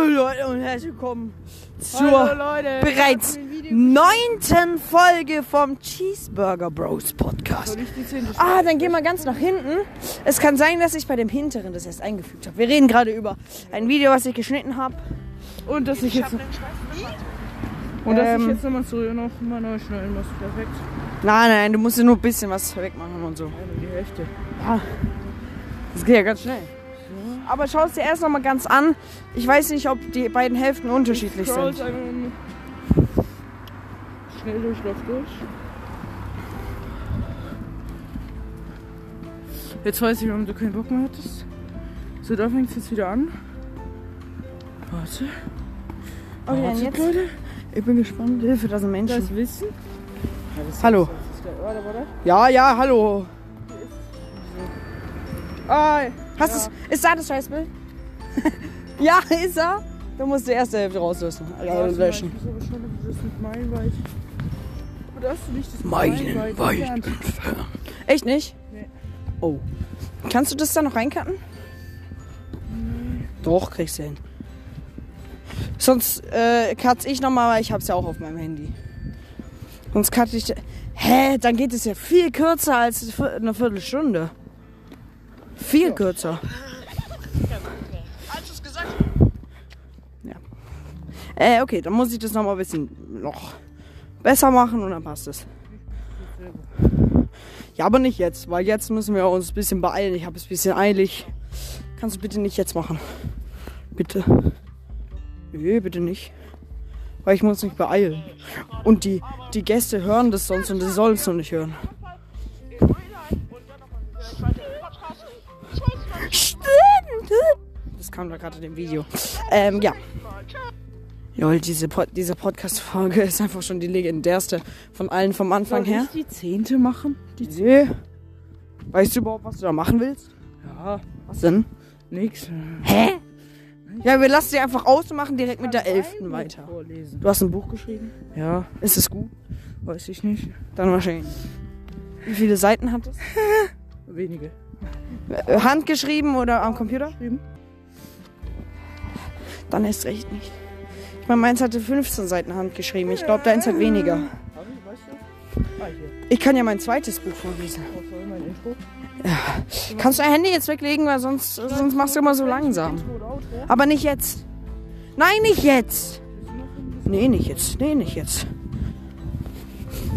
Hallo Leute und herzlich willkommen zur Leute. bereits neunten Folge vom Cheeseburger Bros Podcast. Ah, dann gehen wir ganz nach hinten. Es kann sein, dass ich bei dem hinteren das erst eingefügt habe. Wir reden gerade über ein Video, was ich geschnitten habe. Und dass ich jetzt. Und dass Ähm. ich jetzt nochmal so noch mal neu schneiden muss. Perfekt. Nein, nein, du musst nur ein bisschen was wegmachen und so. Ja, nur die Hälfte. Das geht ja ganz schnell. Aber schau es dir erst noch mal ganz an. Ich weiß nicht, ob die beiden Hälften unterschiedlich Scrolls sind. Schnell Durchlauf durch. Jetzt weiß ich, warum du keinen Bock mehr hattest. So, da fängt es jetzt wieder an. Warte. Okay, Warte, jetzt? Leute. Ich bin gespannt. Hilfe, da sind Menschen. Das Wissen. Ja, das Hallo. Ist geil. Warte, warte. Ja, ja, hallo. Ah, Hast ja. du's? Ist da das Scheißbild? ja, ist er. Du musst die erste Hälfte rauslösen. Äh, Warte mal, löschen. Ich muss aber schauen, ob du das mit meilenweit. Oder hast du nicht das Meilenweit entfernt? Echt nicht? Nee. Oh. Kannst du das da noch reincutten? Doch, kriegst du hin. Sonst äh, cuts ich nochmal, weil ich hab's ja auch auf meinem Handy. Sonst cutte ich. Hä? Dann geht es ja viel kürzer als eine Viertelstunde. Viel kürzer. Ja. Äh, okay, dann muss ich das nochmal ein bisschen noch besser machen und dann passt es. Ja, aber nicht jetzt, weil jetzt müssen wir uns ein bisschen beeilen. Ich habe es ein bisschen eilig. Kannst du bitte nicht jetzt machen? Bitte. Nö, bitte nicht. Weil ich muss mich beeilen. Und die, die Gäste hören das sonst und sie sollen es noch nicht hören. Das kam da gerade in dem Video. Ähm, ja. Jol, diese, Pod diese Podcast-Folge ist einfach schon die legendärste von allen vom Anfang Soll her. ich die zehnte machen? Die Nee. Weißt du überhaupt, was du da machen willst? Ja, Was denn? nix. Hä? Ja, wir lassen sie einfach aus und machen direkt mit der elften weiter. Vorlesen. Du hast ein Buch geschrieben? Ja, Ist es gut? weiß ich nicht. Dann wahrscheinlich. Wie viele Seiten hat es? Wenige. Äh, Handgeschrieben oder am Computer? Dann ist recht nicht. Ich meine, meins hatte 15 Seiten handgeschrieben. Ich glaube, deins hat weniger. Ich? Ah. Ich kann ja mein zweites Buch vorlesen. Mein Intro? Kannst du dein Handy jetzt weglegen, weil sonst, sonst machst du immer so langsam. Aber nicht jetzt. Nein, nicht jetzt. Nee, nicht jetzt. Nee, nicht jetzt.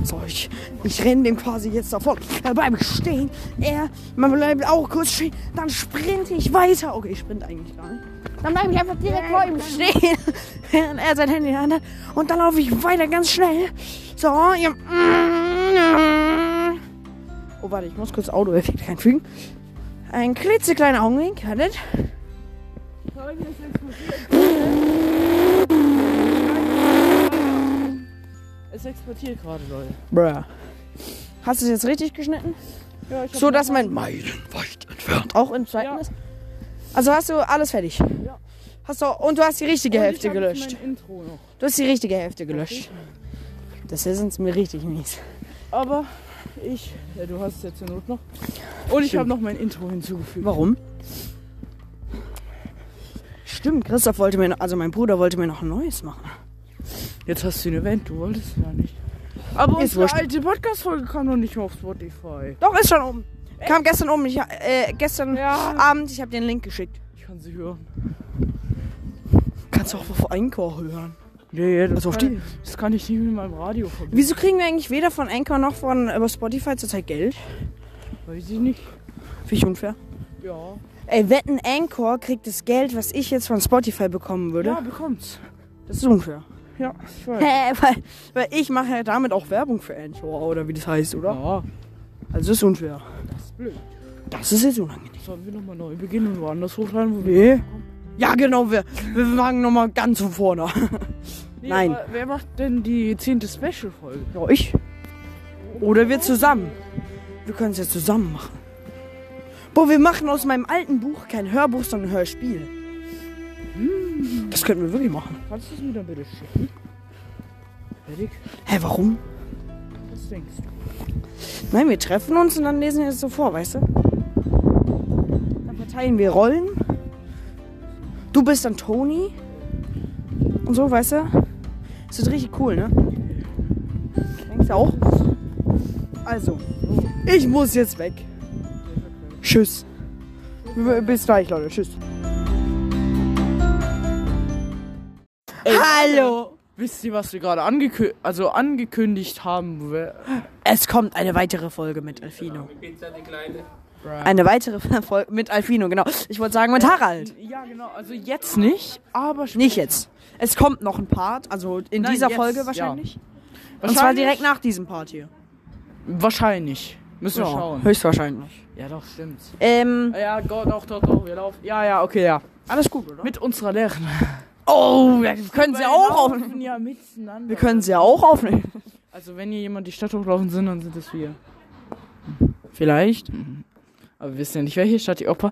So, ich, ich renne dem quasi jetzt davon. Er bleibt stehen. Er man bleibt auch kurz stehen. Dann sprinte ich weiter. Okay, ich sprinte eigentlich gar nicht. Dann bleibe ich einfach direkt vor ihm stehen, während er sein Handy in der Hand hat. Und dann laufe ich weiter ganz schnell. So, ja. Oh, warte, ich muss kurz Audio-Effekt einfügen. Ein klitzekleiner Augenwink. Wartet. Es exportiert gerade, Leute. Bruh. Hast du es jetzt richtig geschnitten? Ja, ich So, dass mein meilenweit entfernt auch im zweiten Ja. ist? Also hast du alles fertig? Ja. Hast du, und du hast die richtige Und Hälfte ich hab gelöscht. Mein Intro noch. Du hast die richtige Hälfte gelöscht. Das ist uns mir richtig mies. Aber ich, ja, du hast es ja zur Not noch. Und ich habe noch mein Intro hinzugefügt. Warum? Stimmt, Christoph wollte mir, noch- also mein Bruder wollte mir noch ein neues machen. Jetzt hast du ein Event, du wolltest ja nicht. Aber Ist unsere wurscht. alte Podcast-Folge kam noch nicht mehr auf Spotify. Doch, ist schon oben. Kam gestern oben. Ich, äh, gestern Ja. Abend, ich habe dir einen Link geschickt. Ich kann sie hören. Kannst du auch auf Anchor hören. Nee, das, Also auf kann, die- das kann ich nicht mit meinem Radio verbinden. Wieso kriegen wir eigentlich weder von Anchor noch von über Spotify zurzeit Geld? Weiß ich nicht. Finde ich unfair. Ja. Ey, wetten, Anchor kriegt das Geld, was ich jetzt von Spotify bekommen würde. Ja, bekommt's. Das ist unfair. Ja, ich weiß. Hä, weil, weil ich mache ja damit auch Werbung für Anchor, oder wie das heißt, oder? Ja, Also das ist unfair. das ist blöd. Das ist jetzt unangenehm. Sollen wir nochmal neu beginnen und woanders hochladen, wo wir. Nee. Ja, genau, wir, wir fangen nochmal ganz von vorne. Nee, Nein. aber Wer macht denn die zehnte Special-Folge? Ja, ich. Oder wir zusammen. Wir können es ja zusammen machen. Boah, wir machen aus meinem alten Buch kein Hörbuch, sondern ein Hörspiel. Das könnten wir wirklich machen. Kannst du es mir dann bitte schicken? Fertig? Hä, warum? Was denkst du? Nein, wir treffen uns und dann lesen wir es so vor, weißt du? Dann verteilen wir Rollen. Du bist dann Tony und so, weißt du? Das wird richtig cool, ne? Denkst du auch? Also, ich muss jetzt weg. Tschüss. Bis gleich, Leute. Tschüss. Hallo. Wisst ihr, was wir gerade angekü also angekündigt haben? Es kommt eine weitere Folge mit Alfino. Eine weitere Folge mit Alfino, genau. Ich wollte sagen mit Harald. Ja, genau. Also jetzt nicht, aber später. Nicht jetzt. Es kommt noch ein Part, also in Nein, dieser jetzt, Folge ja. wahrscheinlich. Und Wahrscheinlich- zwar direkt nach diesem Part hier. Wahrscheinlich. Müssen wir schauen. höchstwahrscheinlich. Ja, doch, stimmt. Ähm, Ja, Gott, doch, doch, doch. Wir laufen. Ja, ja, okay, ja. alles gut, oder? Mit unserer Lehrerin. Oh, wir können sie auch aufnehmen. ja miteinander. Wir können sie ja auch aufnehmen. Also, wenn hier jemand die Stadt hochlaufen sind, dann sind es wir. Vielleicht. Aber wir wissen ja nicht, welche Stadt die Oper.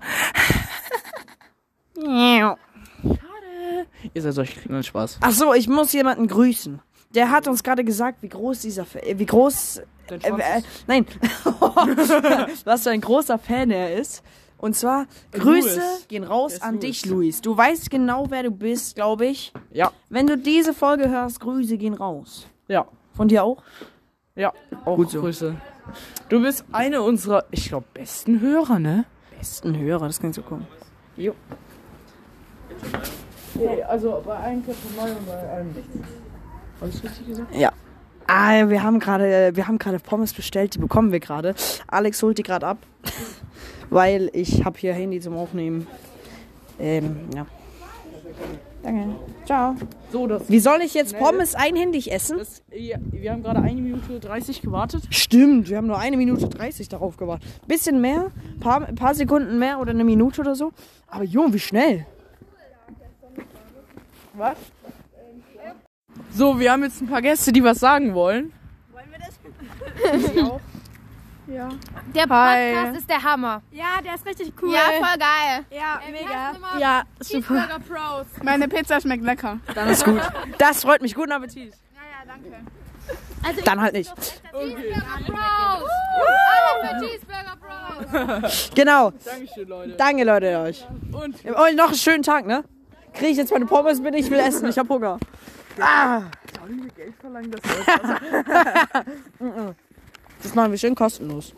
Ihr seid solch kleinen Spaß. Ach so, ich muss jemanden grüßen. Der hat uns gerade gesagt, wie groß dieser, Fa- äh, wie groß, Dein äh, äh, ist- nein, was für ein großer Fan er ist. Und zwar, Louis. Grüße gehen raus an Louis. dich, Luis. Du weißt genau, wer du bist, glaube ich. Ja, Wenn du diese Folge hörst, Grüße gehen raus. ja, Von dir auch? ja. Auch Gut so. Grüße. Du bist eine unserer, ich glaube, besten Hörer, ne? Besten Hörer, das kann so kommen. Jo. Okay, also bei einem Köpfen neu und bei einem nicht. Alles richtig gesagt? Ja. Ah, wir haben gerade, wir haben gerade Pommes bestellt, die bekommen wir gerade. Alex holt die gerade ab, weil ich habe hier Handy zum Aufnehmen. Ähm, ja. Danke. Ciao. So, das, Wie soll ich jetzt. Pommes einhändig essen? das ja, wir haben gerade eine Minute 30 gewartet. Stimmt, wir haben nur eine Minute 30 darauf gewartet. Bisschen mehr, paar, paar Sekunden mehr oder eine Minute oder so. Aber Junge, wie schnell. Was? So, wir haben jetzt ein paar Gäste, die was sagen wollen. Der Hi. Podcast ist der Hammer. Ja, der ist richtig cool. Ja, voll geil. Ja, Wir mega. Ja, Cheeseburger Pros. Meine Pizza schmeckt lecker. Dann ist gut. Das freut mich. Guten Appetit. Ja, ja, danke. Also Dann halt nicht. Cheeseburger Pros. Alle für Cheeseburger Pros. Genau. Dankeschön, Leute. Danke, Leute, euch. Und Und noch einen schönen Tag, ne? Kriege ich jetzt meine Pommes, bin ich will essen. Ich hab Hunger. Ah, sollen wir Geld verlangen, dass das machen wir schön kostenlos.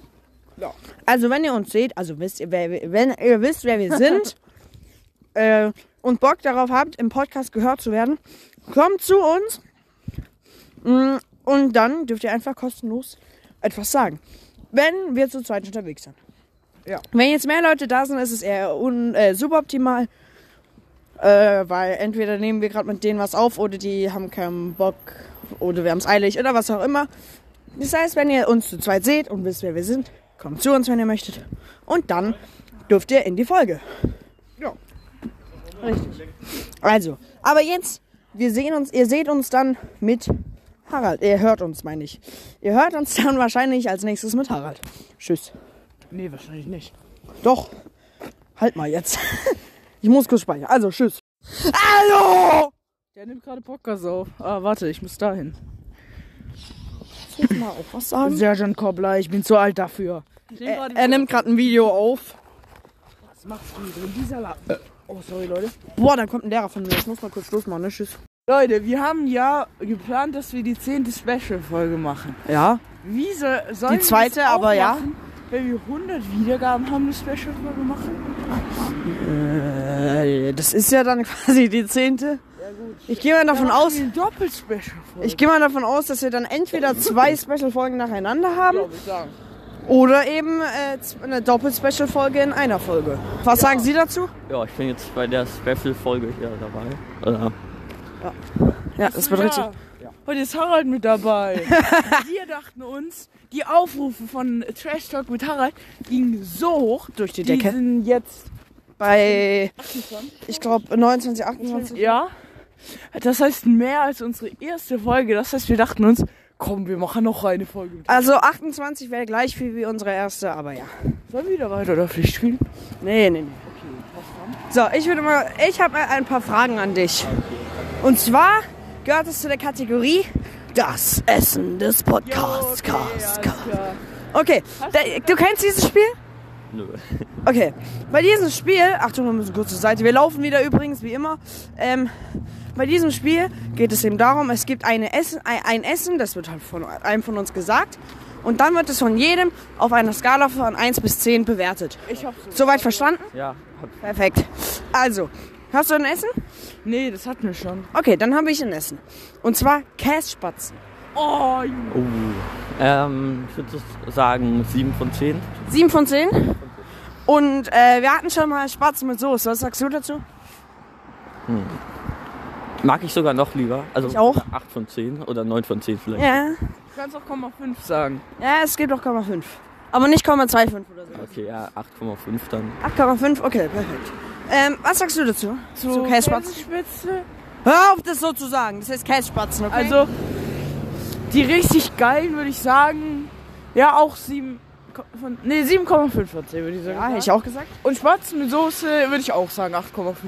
Ja. Also, wenn ihr uns seht, also wisst ihr, wer, wir- wenn ihr wisst, wer wir sind äh, und Bock darauf habt, im Podcast gehört zu werden, kommt zu uns. Mm, Und dann dürft ihr einfach kostenlos etwas sagen. Wenn wir zu zweit unterwegs sind. Ja. Wenn jetzt mehr Leute da sind, ist es eher un, äh, suboptimal. Äh, weil entweder nehmen wir gerade mit denen was auf oder die haben keinen Bock oder wir haben es eilig oder was auch immer. Das heißt, wenn ihr uns zu zweit seht und wisst, wer wir sind, kommt zu uns, wenn ihr möchtet. Und dann dürft ihr in die Folge. Ja. Richtig. Also, aber jetzt, wir sehen uns, ihr seht uns dann mit Harald. Ihr hört uns, meine ich. Ihr hört uns dann wahrscheinlich als nächstes mit Harald. Tschüss. Nee, wahrscheinlich nicht. Doch. Halt mal jetzt. Ich muss kurz speichern. Also, tschüss. Hallo! Der nimmt gerade Podcast auf. Ah, warte, ich muss dahin. Ich mal auch was sagen? Sergeant Kobler, ich bin zu alt dafür. Er, er nimmt gerade ein Video auf. Was machst du in dieser La äh, Oh, sorry, Leute. Boah, dann kommt ein Lehrer von mir. Ich muss mal kurz Schluss machen, ne? Tschüss. Leute, wir haben ja geplant, dass wir die zehnte Special-Folge machen. Ja. Wie soll, sollen Die zweite, wir das auch aber ja. machen, Wenn wir 100 Wiedergaben haben, eine Special-Folge machen? Äh, das ist ja dann quasi die zehnte. Ich gehe mal davon aus. Ich gehe mal davon aus, dass wir dann entweder zwei Special-Folgen nacheinander haben oder eben äh, eine Doppel-Special-Folge in einer Folge. Was sagen Sie dazu? Ja, ich bin jetzt bei der Special-Folge hier dabei. Äh, Ja, das wird ja. richtig. Heute ist Harald mit dabei. wir dachten uns, die Aufrufe von Trash Talk mit Harald gingen so hoch. Durch die Die Decke. sind jetzt, Bei, ich glaube, 29, 28. ja. Das heißt mehr als unsere erste Folge. Das heißt, wir dachten uns, komm, wir machen noch eine Folge. Also 28 wäre gleich viel wie unsere erste, aber ja. Sollen wir wieder weiter oder Pflicht spielen? Nee, nee, nee. So, ich würde mal, ich habe ein paar Fragen an dich. Und zwar gehört es zu der Kategorie das Essen des Podcasts. Cast, Cast. Okay, da, du kennst dieses Spiel? Nö. Okay, bei diesem Spiel, Achtung, wir müssen kurz zur Seite. Wir laufen wieder übrigens, wie immer. Ähm, bei diesem Spiel geht es eben darum, es gibt eine Essen, ein, ein Essen, das wird halt von einem von uns gesagt. Und dann wird es von jedem auf einer Skala von 1 bis 10 bewertet. Ich hab's. Soweit verstanden? Ja, Perfekt. Also, hast du ein Essen? Nee, das hatten wir schon. Okay, dann habe ich ein Essen. Und zwar Kässpatzen. Oh, Junge. oh. Ähm, ich würde sagen 7 von 10. 7 von 10. Und äh, wir hatten schon mal Spatzen mit Soße. Was sagst du dazu? Mag ich sogar noch lieber. Also Ich auch. 8 von 10 oder 9 von 10 vielleicht. Ja. Du kannst auch 0,5 sagen. Ja, es gibt auch 0,5. Aber nicht 0,25 oder so. Okay, ja, 8,5 dann. 8,5, okay, perfekt. Ähm, was sagst du dazu? Zu Kässpatzen? Käsespitze. Hör auf, das so zu sagen. Das heißt Kässpatzen, okay? Also, die richtig geilen würde ich sagen, ja, auch 7 von, nee, 7,5 von 10 würde ich sagen. ja, hätte ich auch gesagt. Und Spatzen mit Soße würde ich auch sagen, 8,5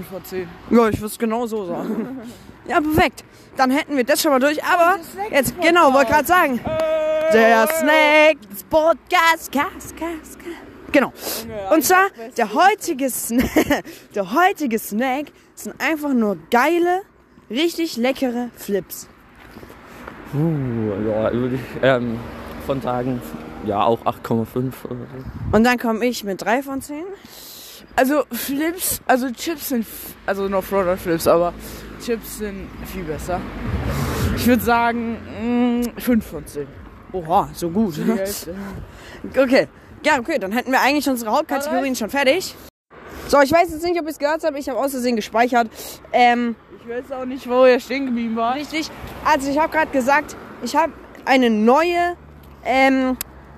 von 10. Ja, ich würde es genau so sagen. ja, perfekt. Dann hätten wir das schon mal durch. Aber jetzt, genau, wollte gerade sagen. Der Snack, Podcast, Gas, Gas, Gas. Genau. Und zwar, der heutige, Snack, der heutige Snack sind einfach nur geile, richtig leckere Flips. Uh, ja, würde ich ähm, von sagen, ja, auch 8,5 oder so. Und dann komme ich mit 3 von 10. Also Flips, also Chips sind, also noch Florida Flips, aber Chips sind viel besser. Ich würde sagen, 5 von 10. Oha, so gut. Okay. Ja, okay, dann hätten wir eigentlich unsere Hauptkategorien schon fertig. So, ich weiß jetzt nicht, ob ihr es gehört habt. Ich habe aus Versehen gespeichert. Ähm, Ich weiß auch nicht, wo er stehen geblieben war. richtig. Also, ich habe gerade gesagt, ich habe eine neue, ähm,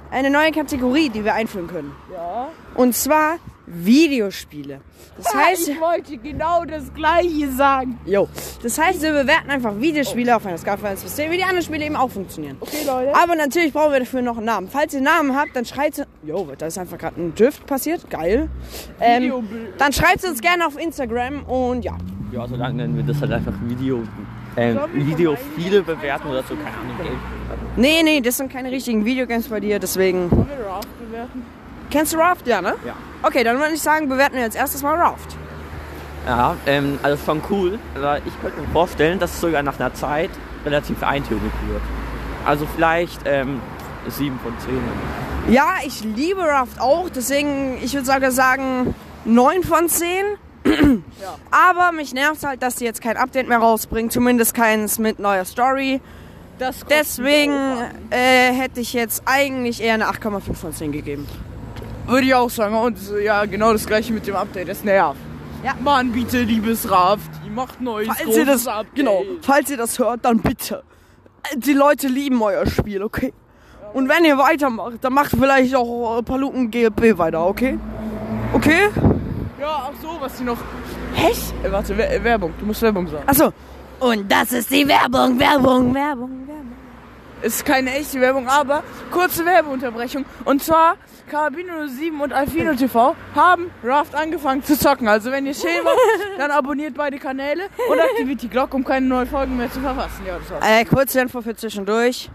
eine neue Kategorie, die wir einführen können. Ja. Und zwar Videospiele. Das heißt, ich wollte genau das gleiche sagen. jo, das heißt, wir bewerten einfach Videospiele auf einer Skala von 1 bis 10, wie die anderen Spiele eben auch funktionieren. Okay, Leute. Aber natürlich brauchen wir dafür noch einen Namen. Falls ihr einen Namen habt, dann schreibt Jo, da ist einfach gerade ein Düft passiert. Geil. Ähm, dann schreibt es uns gerne auf Instagram und ja. Ja, solange nennen wir das halt einfach Video, ähm, Sollen wir Video von viele bewerten oder so, keine Ahnung. Nee, nee, das sind keine richtigen Videogames bei dir, deswegen. Wollen wir Raft bewerten? Kennst du Raft? Ja, ne? Ja. Okay, dann würde ich sagen, bewerten wir jetzt erstes Mal Raft. Ja, ähm, also schon cool, aber ich könnte mir vorstellen, dass es sogar nach einer Zeit relativ eintönig wird. Also vielleicht ähm, 7 von 10. Ja, ich liebe Raft auch, deswegen, ich würde sogar sagen 9 von 10. Aber mich nervt halt, dass die jetzt kein Update mehr rausbringen, zumindest keins mit neuer Story. Deswegen äh, hätte ich jetzt eigentlich eher eine 8,5 von 10 gegeben. Würde ich auch sagen. Und ja, genau das gleiche mit dem Update. Das nervt. Ja. Mann, bitte, liebes Raft. Die macht neues Falls ihr das, Update. genau, falls ihr das hört, dann bitte. Die Leute lieben euer Spiel, okay? Und wenn ihr weitermacht, dann macht vielleicht auch äh, Paluten GLP weiter, okay? Okay? Ja, ach so, was die noch... Hech? Äh, warte, Wer- Werbung. Du musst Werbung sagen. Achso. Und das ist die Werbung, Werbung, Werbung, Werbung. Ist keine echte Werbung, aber kurze Werbeunterbrechung. Und zwar, Carabino 7 und Alfino TV haben Raft angefangen zu zocken. Also wenn ihr schön macht, dann abonniert beide Kanäle und aktiviert die Glocke, um keine neuen Folgen mehr zu verpassen. Ja, das war's. Äh, kurze Info für zwischendurch.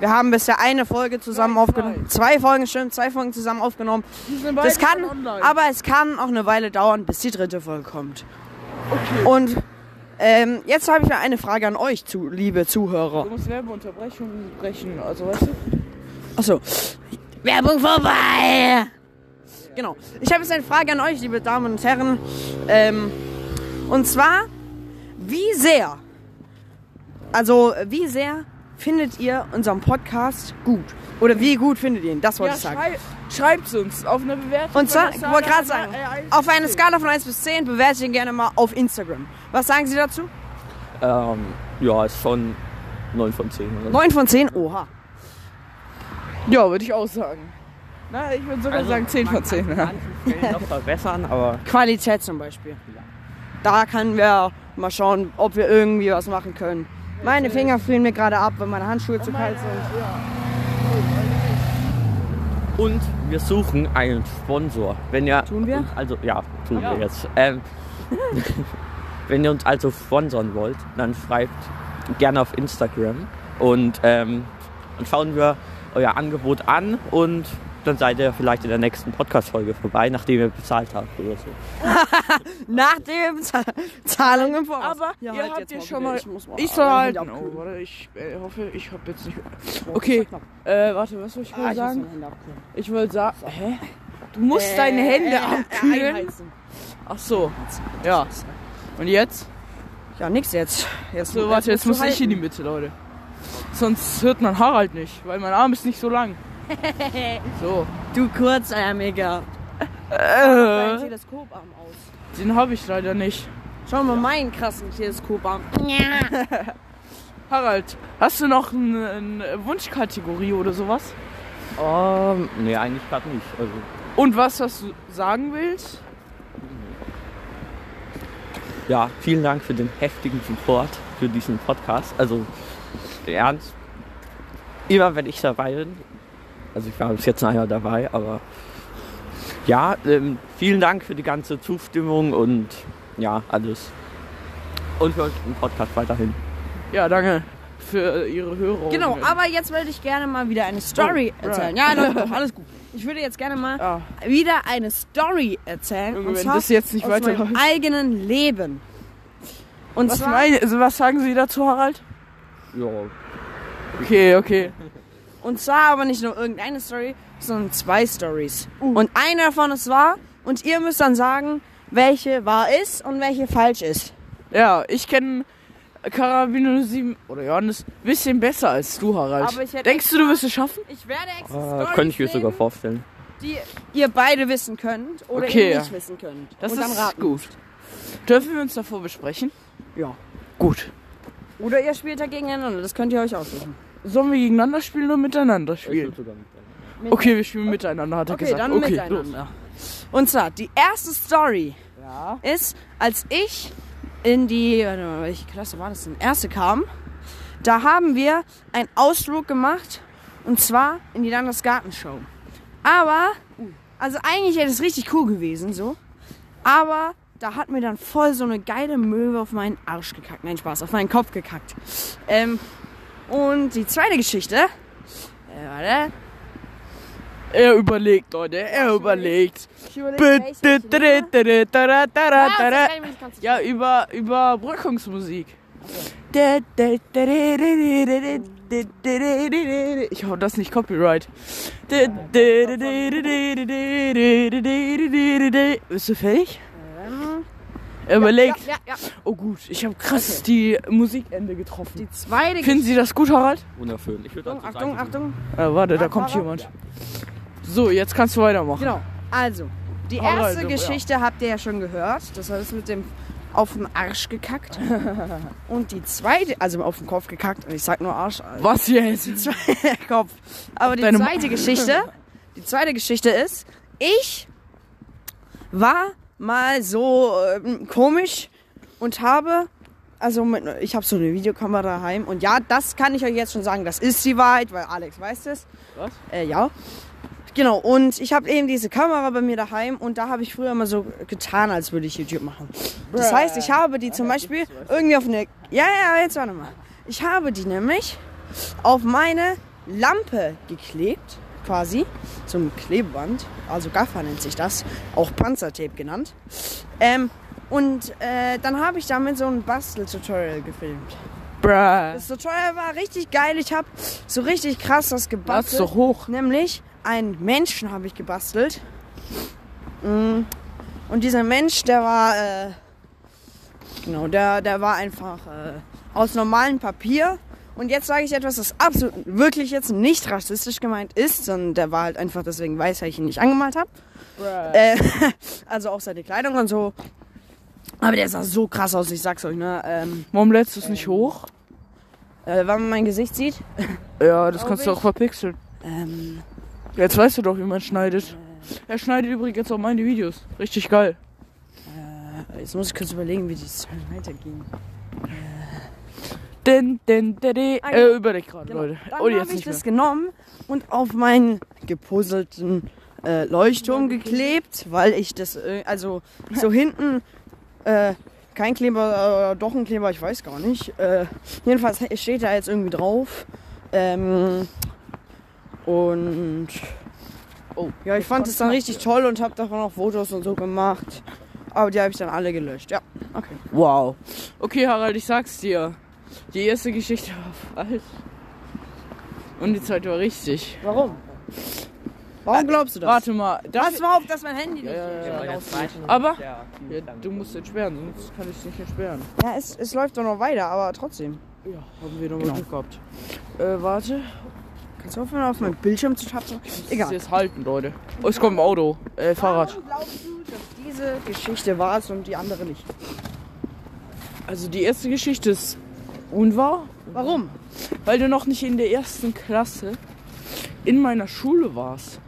Wir haben bisher eine Folge zusammen aufgenommen. Zwei Folgen, stimmt, zwei Folgen zusammen aufgenommen. Die sind beide Das kann, aber es kann auch eine Weile dauern, bis die dritte Folge kommt. Okay. Und ähm, jetzt habe ich mal eine Frage an euch, zu, liebe Zuhörer. Du musst Werbeunterbrechung brechen, also weißt du? Achso. Werbung vorbei! Genau. Ich habe jetzt eine Frage an euch, liebe Damen und Herren. Ähm, und zwar, wie sehr, also wie sehr findet ihr unseren Podcast gut? Oder wie gut findet ihr ihn? Das wollte Ja, ich sagen. schrei schreibt uns auf eine Bewertung. Und zwar, ich wollte gerade Skala sagen, auf einer. Skala von 1 bis 10 bewerte ich ihn gerne mal auf Instagram. Was sagen Sie dazu? Ähm, ja, ist schon 9 von 10. Oder so. 9 von 10? Oha. Ja, würde ich auch sagen. Na, ich würde sogar Also, sagen 10 man von 10. kann Ja. noch verbessern, aber Qualität zum Beispiel. Da können wir mal schauen, ob wir irgendwie was machen können. Meine Finger frieren mir gerade ab, wenn meine Handschuhe zu kalt sind. Und wir suchen einen Sponsor. Wenn ihr Tun wir? Also ja, tun Ja. wir jetzt. Ähm, wenn ihr uns also sponsern wollt, dann schreibt gerne auf Instagram und ähm, dann schauen wir euer Angebot an und dann seid ihr vielleicht in der nächsten Podcast-Folge vorbei, nachdem ihr bezahlt habt oder so. Nach dem Z Zahlung im Voraus. Aber Ja, ihr halt habt jetzt ja mal schon mal. Ich muss mal Ich soll halten. Handy Oh, abkühlen. warte, ich äh, hoffe, ich hab jetzt nicht. Okay, äh, warte, was soll ich Ah, wohl ich muss sagen? abkühlen. Ich wollte sagen. Hä? Du musst deine Äh, Hände äh, abkühlen. einheizen. Ach so. Ja. Und jetzt? Ja, nix jetzt. jetzt So, warte, jetzt muss ich in die halten. Mitte, Leute. Sonst hört man Harald nicht, weil mein Arm ist nicht so lang. So. Du Kurzärmiger. Dein Äh, Teleskoparm aus. den habe ich leider nicht. Schau mal meinen krassen Teleskoparm. Harald, hast du noch eine, eine Wunschkategorie oder sowas? Ähm, nee, eigentlich gerade nicht. Also, Und was, was du sagen willst? ja, vielen Dank für den heftigen Support für diesen Podcast. Also, ernst. Immer wenn ich dabei bin. Also, ich war bis jetzt einmal dabei, aber ja, ähm, vielen Dank für die ganze Zustimmung und ja, alles. Und für den Podcast weiterhin. Ja, danke für Ihre Hörer. Genau, aber jetzt würde ich gerne mal wieder eine Story Oh, erzählen. right. Ja, doch, alles gut. Ich würde jetzt gerne mal Ja, wieder eine Story erzählen. Und zwar das jetzt nicht aus meinem weiterläuft. eigenen Leben. Und Was, zwar, mein, also was sagen Sie dazu, Harald? Ja, Okay, okay. Und zwar aber nicht nur irgendeine Story, sondern zwei Stories. Und eine davon ist wahr und ihr müsst dann sagen, welche wahr ist und welche falsch ist. Ja, ich kenne Karabiner 7 oder Johannes ein bisschen besser als du, Harald. Aber ich hätte Denkst du, du wirst es schaffen? Ich werde extra Storys könnte ich mir sogar vorstellen. die ihr beide wissen könnt oder Okay, nicht wissen könnt. Das und ist gut. Dürfen wir uns davor besprechen? Ja. Gut. Oder ihr spielt da gegeneinander, das könnt ihr euch aussuchen. Sollen wir gegeneinander spielen oder miteinander spielen? Okay, wir spielen miteinander, hat er Okay, gesagt. dann okay, miteinander. Und zwar, die erste Story. Ja. ist, als ich in die, warte mal, welche Klasse war das denn? Erste kam, da haben wir einen Ausflug gemacht und zwar in die Landesgartenshow. Aber, also eigentlich wäre das richtig cool gewesen, so. Aber da hat mir dann voll so eine geile Möwe auf meinen Arsch gekackt. Nein, Spaß, auf meinen Kopf gekackt. Ähm, und die zweite Geschichte, äh, warte, Er überlegt, Leute, er überlegt. ich überlege, welche ich nehme. Ja, über Überbrückungsmusik. Ich hoffe, das ist nicht Copyright. Bist du fertig? Er überlegt. Ja, ja, ja. Oh gut, ich habe krass die Musikende getroffen. Die zweite Finden Sie das gut, Harald? Wunderschön. Ich würde Achtung, Achtung, Achtung. Äh, warte, da Warte, kommt warte. jemand. So, jetzt kannst du weitermachen. Genau. Also, die Harald, erste ja. Geschichte habt ihr ja schon gehört. Das heißt mit dem auf den Arsch gekackt. Und die zweite, also auf den Kopf gekackt. Und ich sag nur Arsch. Also Was jetzt? Kopf. Aber die Deine Ma- zweite Geschichte, die zweite Geschichte ist, ich war mal so ähm, komisch und habe, also mit, ich habe so eine Videokamera daheim und ja, das kann ich euch jetzt schon sagen, das ist die Wahrheit, weil Alex weiß das. Was? Äh, ja. Genau, und ich habe eben diese Kamera bei mir daheim und da habe ich früher mal so getan, als würde ich YouTube machen. Das heißt, ich habe die zum Beispiel irgendwie auf eine. Ja, ja, jetzt warte mal. Ich habe die nämlich auf meine Lampe geklebt, quasi. Zum Klebeband. Also Gaffer nennt sich das. Auch Panzertape genannt. Ähm, und äh, dann habe ich damit so ein Bastel-Tutorial gefilmt. Bruh. Das Tutorial war richtig geil. Ich habe so richtig krass das gebastelt. doch hoch. Nämlich einen Menschen habe ich gebastelt. Mm. Und dieser Mensch, der war, äh, genau, der, der war einfach äh, aus normalem Papier. Und jetzt sage ich etwas, das absolut wirklich jetzt nicht rassistisch gemeint ist, sondern der war halt einfach deswegen weiß, weil ich ihn nicht angemalt habe. Äh, also auch seine Kleidung und so. Aber der sah so krass aus, ich sag's euch, ne? Ähm, Warum lädst du es nicht hoch? äh, wenn man mein Gesicht sieht. Ja, das Glaub kannst du ich. auch verpixeln. Ähm, Jetzt weißt du doch, wie man schneidet. Er schneidet übrigens auch meine Videos. Richtig geil. jetzt muss ich kurz überlegen, wie die weitergehen. Den, den, den, den. Ah, Äh, genau. überleg gerade, Genau. Leute. Dann Oh, habe ich das mehr. genommen und auf meinen gepuzzelten äh, Leuchtturm geklebt, weil ich das, äh, also so hinten, äh, kein Kleber, äh, doch ein Kleber, ich weiß gar nicht. Äh, jedenfalls steht da jetzt irgendwie drauf. Ähm, und Oh. Ja, ich fand es dann richtig toll und habe davon auch Fotos und so gemacht. Aber die habe ich dann alle gelöscht. Ja, okay. Wow. Okay, Harald, ich sag's dir. Die erste Geschichte war falsch. Und die zweite war richtig. Warum? Warum glaubst du das? Warte mal. Darf Pass mal auf, dass mein Handy nicht. Ja, ja, ja. Aber- ja, du musst entsperren, sonst kann ich es nicht entsperren. Ja, es, es läuft doch noch weiter, aber trotzdem. Ja, haben wir noch Genau. Glück gehabt. Äh, warte. Kannst du aufhören, auf meinen Bildschirm zu tapsen? Egal. Jetzt halten, Leute. Oh, es kommt ein Auto. Äh, Fahrrad. Warum glaubst du, dass diese Geschichte wahr ist und die andere nicht? Also die erste Geschichte ist unwahr, Warum? weil du noch nicht in der ersten Klasse in meiner Schule warst.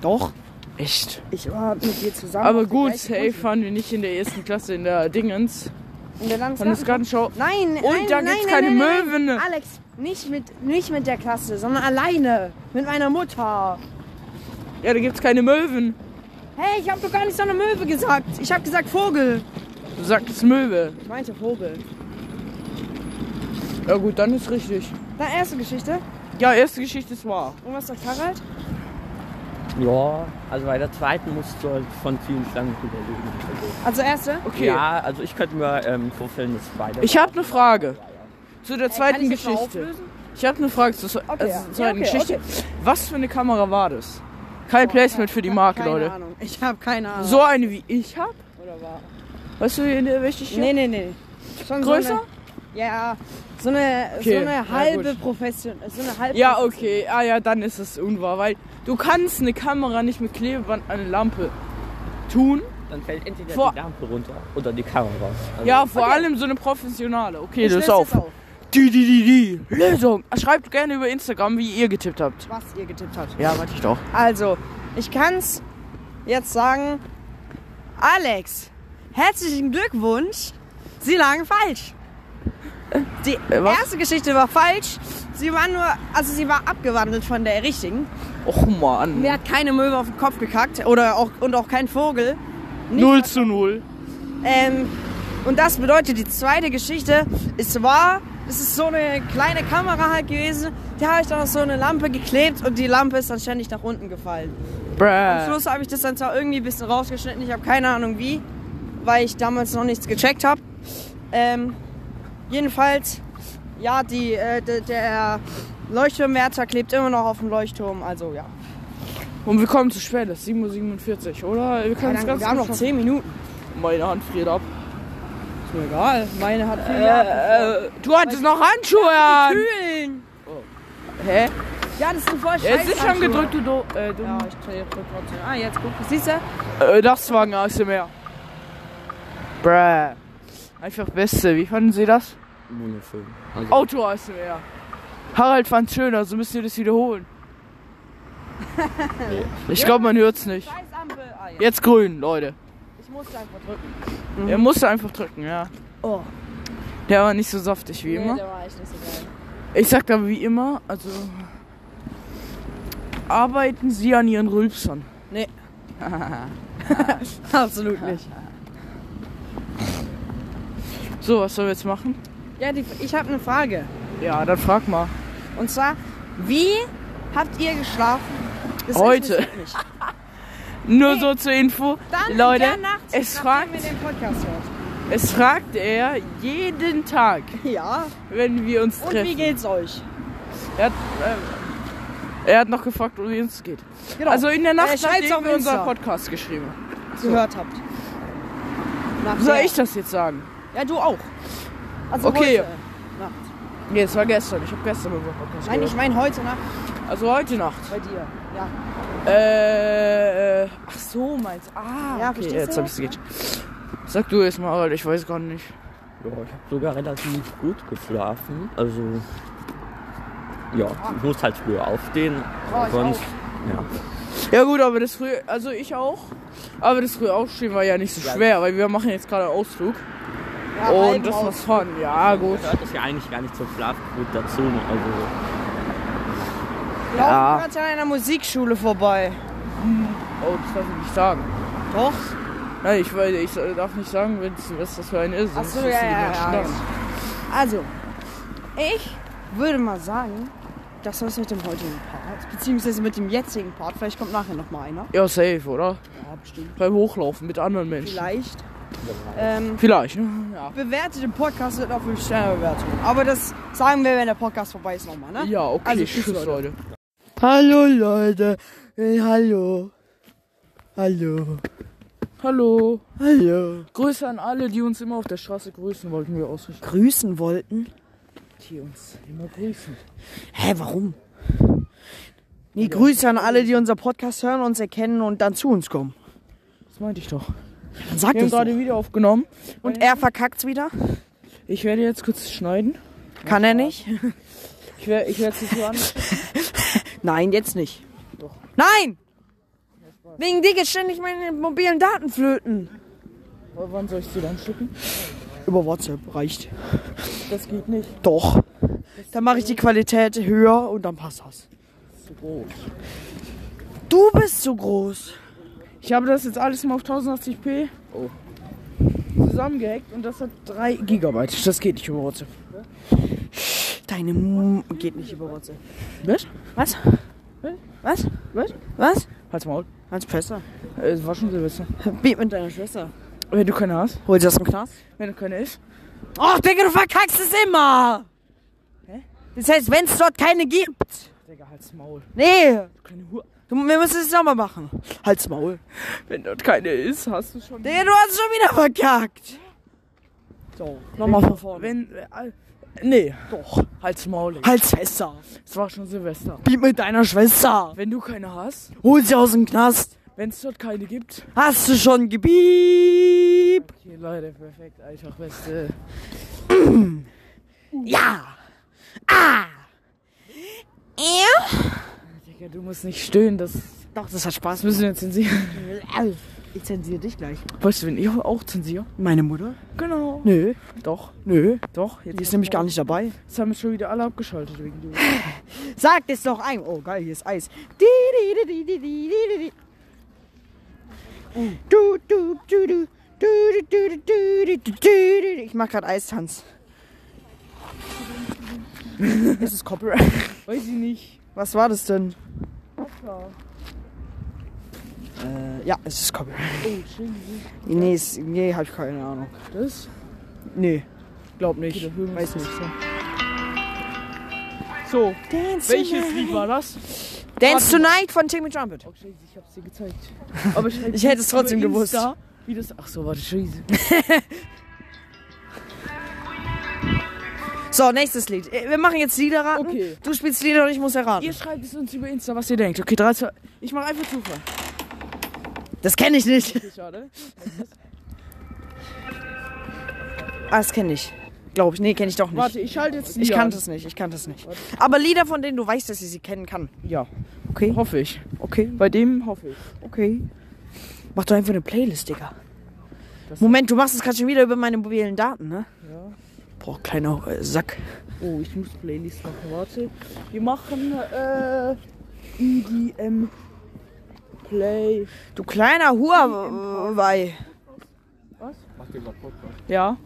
Doch. Echt? Ich war mit dir zusammen. Aber gut, safe waren wir nicht in der ersten Klasse in der Dingens. In der Von der Landesgarten. Gartenschau. Nein, Und nein, da nein, gibt's nein, keine nein, Möwen. Alex, nicht mit, nicht mit der Klasse, sondern alleine. Mit meiner Mutter. Ja, da gibt's keine Möwen. Hey, ich habe doch gar nicht so eine Möwe gesagt. Ich habe gesagt Vogel. Du sagtest Möwe. Ich meinte Vogel. Ja gut, dann ist richtig. Dann erste Geschichte. Ja, erste Geschichte ist wahr. Und was sagt Harald? Ja, also bei der zweiten musst du halt von vielen Schlangen überlegen. Also erste. Okay. Ja, also ich könnte mir ähm, vorstellen, dass beide. Ich habe eine Frage zu der Kann zweiten mal Geschichte. Ich habe eine Frage zur Okay, äh, ja. zur zweiten Ja, okay, Geschichte. Was für eine Kamera war das? Kein Placement für die Marke, keine Leute. Ahnung. Ich habe keine Ahnung. So eine wie ich habe? Oder war? Weißt du, in der welche ich? Nee, nee, nee. Schon Größer? So eine, ja, so eine, Okay, so eine ja, halbe gut. Profession. So eine halbe Ja, okay. Ah ja, dann ist es unwahr, weil du kannst eine Kamera nicht mit Klebeband an eine Lampe tun. Dann fällt entweder Vor- die Lampe runter oder die Kamera. Also, Ja, vor allem so eine professionale. Okay, Ich das ist löse auf. auf. Die, die, die, die. Lösung. Schreibt gerne über Instagram, wie ihr getippt habt. Was ihr getippt habt. Ja, warte ich doch. Also, ich kann's jetzt sagen. Alex, herzlichen Glückwunsch. Sie lagen falsch. Die Äh, was? erste Geschichte war falsch. Sie war nur, also sie war abgewandelt von der richtigen. Och Mann. Mir hat keine Möwe auf den Kopf gekackt oder auch und auch kein Vogel. Nicht 0 zu 0. Ähm, und das bedeutet, die zweite Geschichte ist wahr. Es ist so eine kleine Kamera halt gewesen. Die habe ich dann auf so eine Lampe geklebt und die Lampe ist dann ständig nach unten gefallen. Am Bruh. Schluss habe ich das dann zwar irgendwie ein bisschen rausgeschnitten. Ich habe keine Ahnung wie, weil ich damals noch nichts gecheckt habe. Ähm, jedenfalls, ja, die, äh, der Leuchtturmwärter klebt immer noch auf dem Leuchtturm. Also ja. Und wir kommen zu spät, das ist 7.47 Uhr, oder? Wir können es Dann, ganz wir haben noch schaffen. 10 Minuten. Meine Hand friert ab. Ist mir egal. Meine hat viel. Äh, äh, du hattest noch Handschuhe an. Kühlen. Hä? Ja, das sind voll scheiße. Jetzt ist schon gedrückt, du, do, äh, du Ja, ich drück trotzdem. Ah, jetzt guck. Siehst du? äh, das war ein ASMR. Bruh. Einfach Beste. Wie fanden Sie das? Wunderschön. Also, Auto ASMR. Harald fand's schön, also müsst ihr das wiederholen. Ich glaube, man hört's nicht. Ah, jetzt. Jetzt grün, Leute. Ich musste einfach drücken. Er musste einfach drücken, ja. Oh. Der war nicht so saftig wie immer. der war echt nicht so geil. Ich sag aber wie immer, also arbeiten Sie an Ihren Rülpsern. Absolut nicht. So, was sollen wir jetzt machen? Ja, die, ich habe eine Frage. Ja, dann frag mal. Und zwar, wie habt ihr geschlafen? Das Heute. Nur Hey, so zur Info. Dann Leute, in der Nacht, es fragt, es fragt er jeden Tag, Ja. wenn wir uns Und wie treffen. geht's euch? Er hat, ähm, er hat noch gefragt, wie es geht. Genau. Also in der Nacht, Äh, schreibt's nachdem wir unseren. Podcast geschrieben. gehört habt. Nach Soll ich das jetzt sagen? Ja, du auch. Also Okay. Heute Nacht. Nee, es war gestern. Ich habe gestern unseren Podcast Nein, ich meine heute Nacht Also heute Nacht. bei dir. Ja. Äh, ach so, meinst Ah, Ja, okay, jetzt du? hab ich's geht. Sag du jetzt mal, Alter, ich weiß gar nicht. ja, ich habe sogar relativ gut geschlafen. Also, ja, ich muss halt früher aufstehen. Oh, ich sonst, ja. Ja gut, aber das früh, also ich auch. Aber das frühe Aufstehen war ja nicht so schwer, weil wir machen jetzt gerade einen Ausflug. Ja und das war's fun. Ja, gut. Gehört das ja eigentlich gar nicht zum Schlaf gut dazu. Also, Wir laufen Ja. gerade an einer Musikschule vorbei. Oh, das darf ich nicht sagen. Doch? Nein, ich, weiß, ich darf nicht sagen, was das für eine ist. Ach so, ja, ja, ja. Also, ich würde mal sagen, das war's mit dem heutigen Part. Beziehungsweise mit dem jetzigen Part. Vielleicht kommt nachher noch mal einer. Ja, safe, oder? Ja, bestimmt. Beim Hochlaufen mit anderen Menschen. Vielleicht. Ähm, Vielleicht, ne? Ja. bewertet den Podcast mit auf 5 Sterne Bewertung. Aber das sagen wir, wenn der Podcast vorbei ist nochmal, ne? Ja, okay, Also, tschüss, tschüss, Leute. Hallo Leute. Äh, hallo. Hallo. Hallo. Hallo. Grüße an alle, die uns immer auf der Straße grüßen wollten, wir ausrichten. Grüßen wollten? Die uns immer grüßen. Hä, warum? Nee, Grüße an alle, die unser Podcast hören, uns erkennen und dann zu uns kommen. Das meinte ich doch. Dann sag Wir haben gerade wieder aufgenommen. Und er verkackt's wieder? Ich werde jetzt kurz schneiden. Kann er nicht? Ich werde ich werde es so an. Nein, jetzt nicht. Doch. Nein! Wegen dir geht ständig meine mobilen Daten flöten. Wann soll ich sie dann schicken? Über WhatsApp reicht. Das geht nicht. Doch. Dann mache ich die Qualität höher und dann passt das. Zu groß. Du bist zu groß. Ich habe das jetzt alles mal auf 1080p oh. zusammengehackt und das hat 3 Gigabyte. Das geht nicht über WhatsApp. Deine Mum geht nicht über WhatsApp. Was? Was? Was? Was? Was? Halt's Maul. Hans besser. Äh, Es war schon Silvester. Beat mit deiner Schwester. Wenn du keine hast, Hol sie aus dem Knast. wenn du keine ist. Ach, Digga, du verkackst es immer. Hä? Das heißt, wenn es dort keine gibt. Digga, halt's Maul. Nee. Du kleine Hu Du, wir müssen es nochmal machen. Halt's Maul. Wenn dort keine ist, hast du schon. Digga, du hast schon wieder verkackt. So, nochmal von vorne. Wenn. Äh, nee. Doch. Halt's Maul. Halt's fester. Es war schon Silvester. Beat mit deiner Schwester. Wenn du keine hast, Hol sie aus dem Knast. wenn es dort keine gibt. Hast du schon gebiebt? Okay, Leute, perfekt. Einfach beste. Ja. Ah. Ja. Du musst nicht stöhnen, das, Doch, das hat Spaß. das müssen wir zensieren. Ich zensiere dich gleich. Weißt du, wenn ich auch zensiere? Meine Mutter? Genau. Nö. Doch, Nö. doch. Jetzt Die ist nämlich gar nicht dabei. Jetzt haben wir schon wieder alle abgeschaltet wegen dir. Sag es doch ein. Oh, geil, hier ist Eis. Di, di, di. Du, du, du, du. Du, du, du, du, du, du, du, du. Ich mach grad Eistanz. ist es Copyright? Weiß ich nicht. Was war das denn? Ja. Äh, ja, es ist Copyright. Oh. Nee, ist, nee, hab ich keine Ahnung. Das? Nee, glaub nicht. Okay, Weiß nicht. So, Dance welches tonight. Lied war das? Dance Tonight von Timmy Trumpet. Oh, scheiße, ich hab's dir gezeigt. Aber ich, Ich hätte es trotzdem gewusst. Wie das. Ach so, warte, scheiße. So, nächstes Lied. Äh, Wir machen jetzt Lieder raten. Okay. Du spielst Lieder und ich muss erraten. Ihr schreibt es uns über Insta, was ihr denkt. Okay, 3, 2. Ich mach einfach Zufall. Das kenne ich nicht. Okay, schade. Ah, das kenne ich. Glaube ich. Nee, kenne ich doch nicht. Warte, ich schalte jetzt ich Lieder kannte an. es nicht. Ich kannte es nicht. Aber Lieder, von denen du weißt, dass ich sie kennen kann. Ja, Okay. hoffe ich. Okay. Bei dem hoffe ich. Okay. Mach doch einfach eine Playlist, Digga. Das- Moment, du machst es gerade schon wieder über meine mobilen Daten, ne? Ja. Boah, kleiner äh, Sack. Oh, ich muss Playlist machen. Warte. Wir machen äh, EDM Play. Du kleiner Huawei. Was? Ja.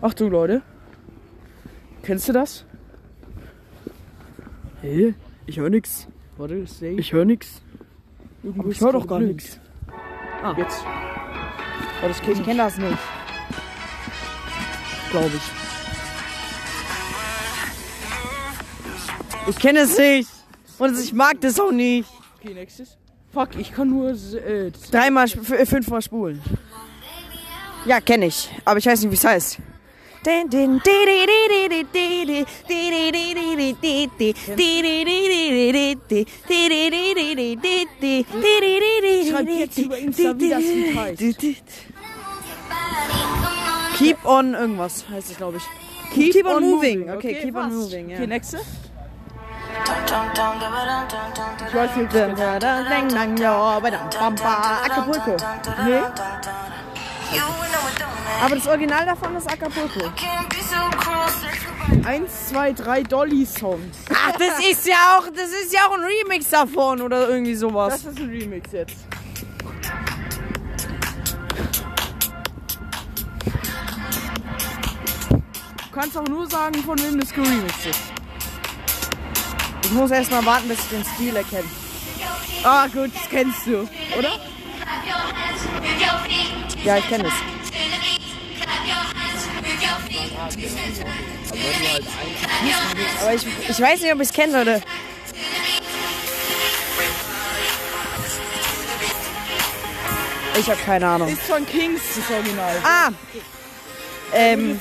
Achtung, Leute. Kennst du das? Hä? Ich höre nix. Warte, say. Ich höre nix. Irgendwo ich ist hör doch gar nix. Ah. Jetzt. Oh, das kenn Ich ich. kenne das nicht glaube ich. Ich kenne es nicht. Und ich mag das auch nicht. Okay, nächstes. Fuck, ich kann nur äh, dreimal, fünfmal spulen. Ja, kenne ich. Aber ich weiß nicht, wie es heißt. Schreibt jetzt über Insta, wie das Lied. Keep on irgendwas heißt es, glaube ich. Keep, Keep on moving. Okay, keep on fast. moving, ja. Okay, nächste. Dun, dun, dun, dang, dang, ja, bam, ba, Acapulco. Nee. Aber das Original davon ist Acapulco. 1, 2, 3 Dolly-Songs. Ach, das ist ja auch, das ist ja auch ein Remix davon oder irgendwie sowas. Das ist ein Remix jetzt. Kannst auch nur sagen, von wem das geremixed ist. Ich muss erstmal warten, bis ich den Stil erkenne. Ah, gut, das kennst du, oder? Ja, ich kenne es. Aber ich, ich weiß nicht, ob ich es kenne, Leute. Ich habe keine Ahnung. Ist von Kings das Original. Ah! Ähm.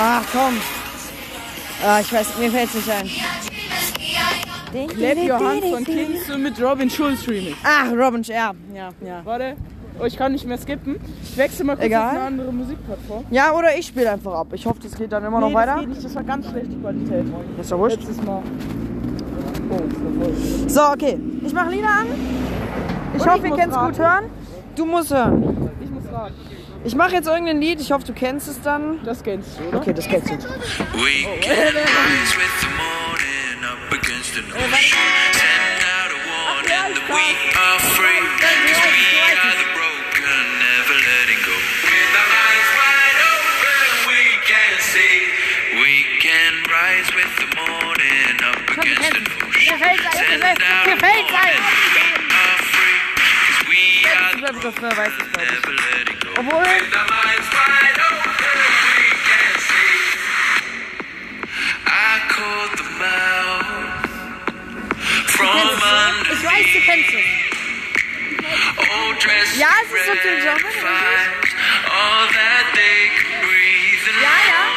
Ach komm. Ah, ich weiß, mir fällt es nicht ein. Clap Your Hands von Kings mit Robin Schulz Remix. Ach, Robin, ja, ja, ja. Warte. Oh, ich kann nicht mehr skippen. Ich wechsle mal kurz Egal. auf eine andere Musikplattform. Ja, oder ich spiele einfach ab. Ich hoffe, das geht dann immer noch nee, weiter. Das, geht nicht, das war ganz schlechte Qualität. Ist doch wurscht. Letztes Mal. Oh, ist das. So, okay. Ich mache Lieder an. Ich Und hoffe, ich ihr könnt es gut hören. Du musst hören. Ich muss raten. Ich mache jetzt irgendein Lied. Ich hoffe, du kennst es dann. Das kennst du, oder? Okay, das kennst du. We can rise with the morning up against an ocean. Send out a warning that we are free. 'Cause we are the broken, never letting go. With our eyes wide open, we can see. We can rise with the morning up against an ocean. Send out a warning can see. I called them out from under ich weiß, du kennst es. all dressed Ja, in es ist so viel red Genre, fires, all that they can breathe. And Ja, ja.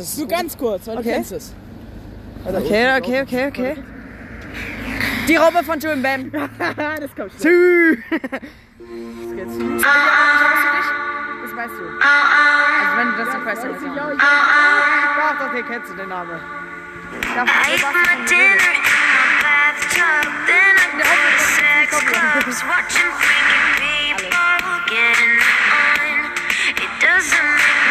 Das Nur ganz kurz, weil Okay. du kennst es. Okay, okay, okay, okay. Die Robbe von Julian Bam. das kommt schnell. Das kennst du. Das weißt du. Also wenn du das nicht weißt, dann weißt du auch nicht. Doch, doch, den kennst du, den Namen. Sex clubs, watching freaking people getting it on. It doesn't make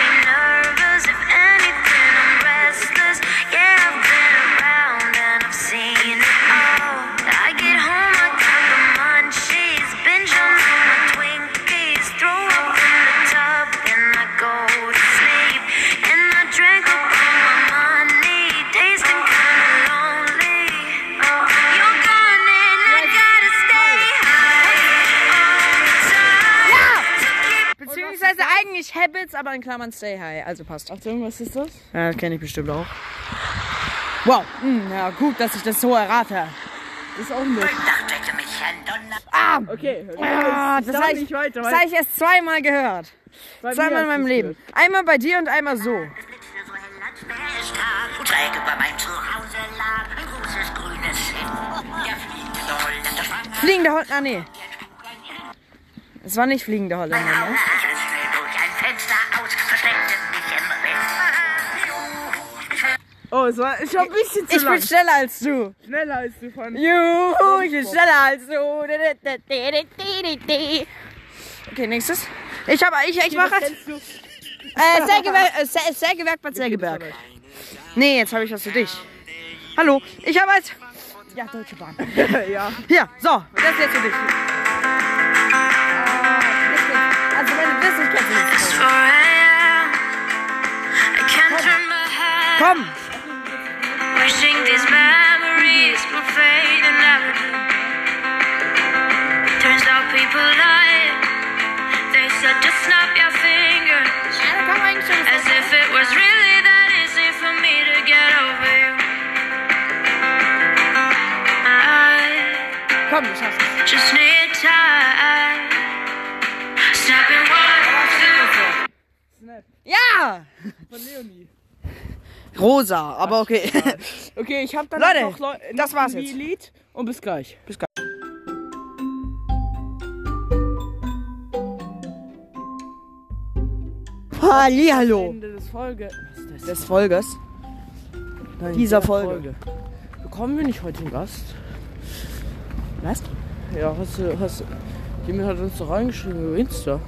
Habits, aber in Klammern Stay High. Also passt. Achtung, was ist das? Ja, das kenne ich bestimmt auch. Wow. Hm, ja, gut, dass ich das so errate. Das ist auch Lied. Ah, Okay. ah, das habe ich, nicht weiter, das hab ich erst zweimal gehört. bei Zweimal in meinem Leben. gehört. Einmal bei dir und einmal so. Fliegende Holländer. Ah, nee. Es war nicht fliegende Holländer, ne? Oh, es war ich war ein bisschen zu Ich lang. bin schneller als du. schneller als du von. Juhu, ich bin schneller als du. Okay, nächstes. Ich habe, ich, ich mache jetzt. Äh, Sägewerk, äh, Sä- Sägewerk Bad Sägeberg. Nee, jetzt habe ich was für dich. Hallo, ich habe als. Ja, Deutsche Bahn. ja. Hier, so, das ist jetzt für dich. Also, wenn du das nicht kennst, du nicht. 4 a.m. I can't turn my head. Komm! Wishing these memories will fade and never do. Turns out people lie. They said just snap your fingers. As if it was really that easy for me to get over you. I Komm, du schaffst es. just need time. Snapping one, two. Snap Ja! von Leonie. Rosa, aber okay. Okay, ich habe dann Leute, noch, Leu das war's jetzt. Lied und bis gleich. Hallihallo. Ende des Folge. Was ist das? Des Folges. Nein, dieser der Folge. Bekommen wir nicht heute einen Gast? Was? Ja, hast du, hast Jemand hat uns doch reingeschrieben über Insta.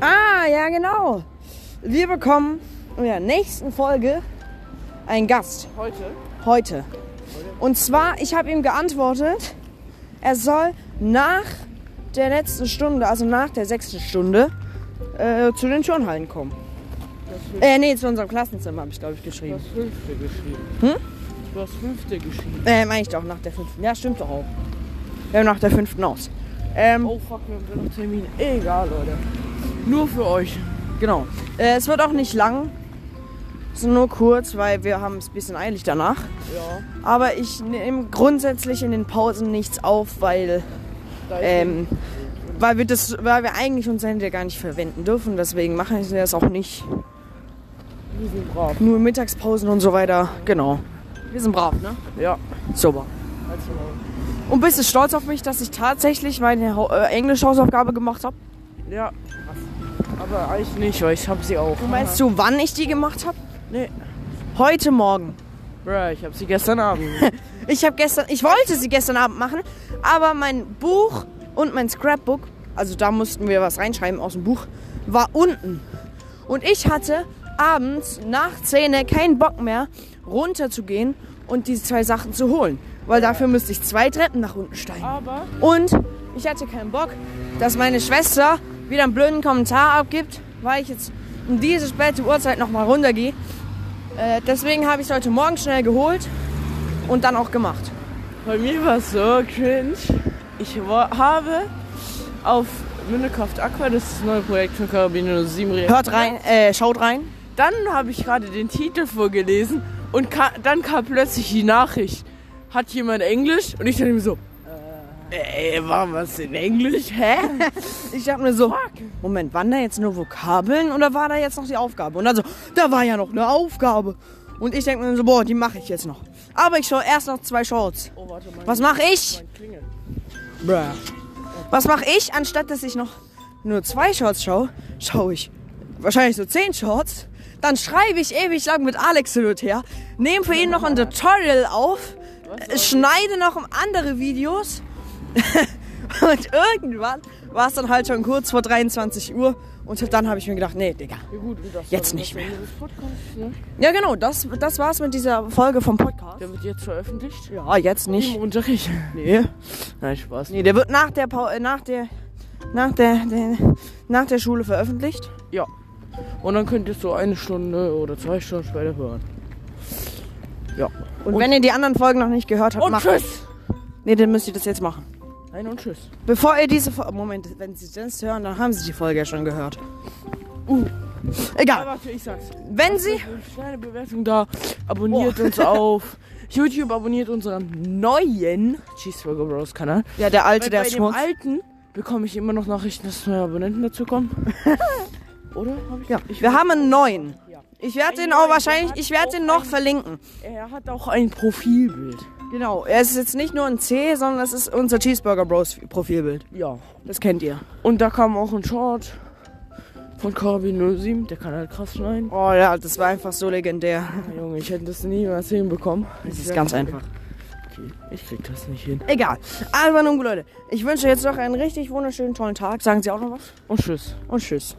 Ah, ja, genau. Wir bekommen in der nächsten Folge einen Gast. Heute? Heute. Und zwar, ich habe ihm geantwortet, er soll nach der letzten Stunde, also nach der sechsten Stunde, äh, zu den Turnhallen kommen. Äh, nee, zu unserem Klassenzimmer habe ich, glaube ich, Du geschrieben. hast fünfte geschrieben. Hm? Du hast fünfte geschrieben. Äh, meine ich doch, nach der fünften. Ja, stimmt doch auch. Wir haben nach der fünften aus. Ähm, Oh fuck, wir haben noch Termin. Egal, Leute. Nur für euch. genau. Äh, es wird auch nicht lang. Ist nur kurz, weil wir haben es ein bisschen eilig danach. Ja. Aber ich nehme grundsätzlich in den Pausen nichts auf, weil, ähm, weil, wir das, weil wir eigentlich unser Handy gar nicht verwenden dürfen. Deswegen machen wir das auch nicht. wir sind brav. Nur Mittagspausen und so weiter. Genau. Wir sind brav, ne? Ja. Super. Und bist du stolz auf mich, dass ich tatsächlich meine äh, Englisch-Hausaufgabe gemacht habe? Ja. Aber eigentlich nicht, weil ich hab sie auch. Weißt du, wann ich die gemacht habe? Nee. Heute Morgen. Bruh, ich hab sie gestern Abend. Ich habe gestern, ich wollte sie gestern Abend machen, aber mein Buch und mein Scrapbook, also da mussten wir was reinschreiben aus dem Buch, war unten. Und ich hatte abends nach Zähne keinen Bock mehr, runterzugehen und diese zwei Sachen zu holen. Weil dafür müsste ich zwei Treppen nach unten steigen. Aber Und ich hatte keinen Bock, dass meine Schwester wieder einen blöden Kommentar abgibt, weil ich jetzt um diese späte Uhrzeit nochmal runtergehe. Äh, deswegen habe ich es heute Morgen schnell geholt und dann auch gemacht. bei mir war es so cringe. Ich habe auf Mindekraft Aqua, das ist das neue Projekt von Karabiner 7 reagiert. Hört rein, äh, schaut rein. Dann habe ich gerade den Titel vorgelesen und ka dann kam plötzlich die Nachricht. Hat jemand Englisch? Und ich dachte mir so, äh, war was in Englisch? Hä? Ich dachte mir so, Moment, waren da jetzt nur Vokabeln oder war da jetzt noch die Aufgabe? Und dann so, da war ja noch eine Aufgabe. Und ich denke mir so, boah, die mache ich jetzt noch. Aber ich schaue erst noch zwei Shorts. Oh, warte mal. Was mache ich? Klingel. Was mache ich, anstatt dass ich noch nur zwei Shorts schaue, schaue ich wahrscheinlich so zehn Shorts. Dann schreibe ich ewig lang mit Alex hin und her, nehme für ihn noch ein Tutorial auf, äh, schneide noch andere Videos und irgendwann war es dann halt schon kurz vor 23 Uhr und dann habe ich mir gedacht, nee, Digga. Ja, gut, und das Jetzt war nicht des Podcasts, ne? Ja genau, das, das war's mit dieser Folge vom Podcast. Der wird jetzt veröffentlicht. Ja, jetzt nicht. Im Unterricht. Nee. Nein, Spaß. Nee, der wird nach der, Pau äh, nach der, nach der, der, nach der Schule veröffentlicht. Ja. Und dann könnt ihr es so eine Stunde oder zwei Stunden später hören. Ja. Und, wenn ihr die anderen Folgen noch nicht gehört habt, Und macht tschüss! Nee, dann müsst ihr das jetzt machen. Nein und tschüss. Bevor ihr diese Folge. Moment, wenn sie das hören, dann haben sie die Folge ja schon gehört. Uh. Ja, Egal. warte, ich sag's. Wenn sie. Kleine Bewertung da. Abonniert uns auf YouTube, abonniert unseren neuen Cheeseburger Bros Kanal. Ja, der alte, Weil der bei ist dem Schmutz. alten bekomme ich immer noch Nachrichten, dass neue Abonnenten dazu kommen. Oder? Hab ich? Ja, ich wir haben einen neuen. Ja. Ich werde den auch wahrscheinlich. Ich werde den noch ein- verlinken. Er hat auch ein Profilbild. Genau. Er ist jetzt nicht nur ein C, sondern es ist unser Cheeseburger Bros Profilbild. Ja. Das kennt ihr. Und da kam auch ein Short von Carby 07, der kann halt krass schneiden. Oh ja, das war einfach so legendär. Junge, ich hätte das niemals hinbekommen. Das ist ganz einfach. Okay, ich krieg das nicht hin. Egal. Aber nun, Leute, ich wünsche jetzt noch einen richtig wunderschönen, tollen Tag. Sagen Sie auch noch was? Und tschüss. Und tschüss.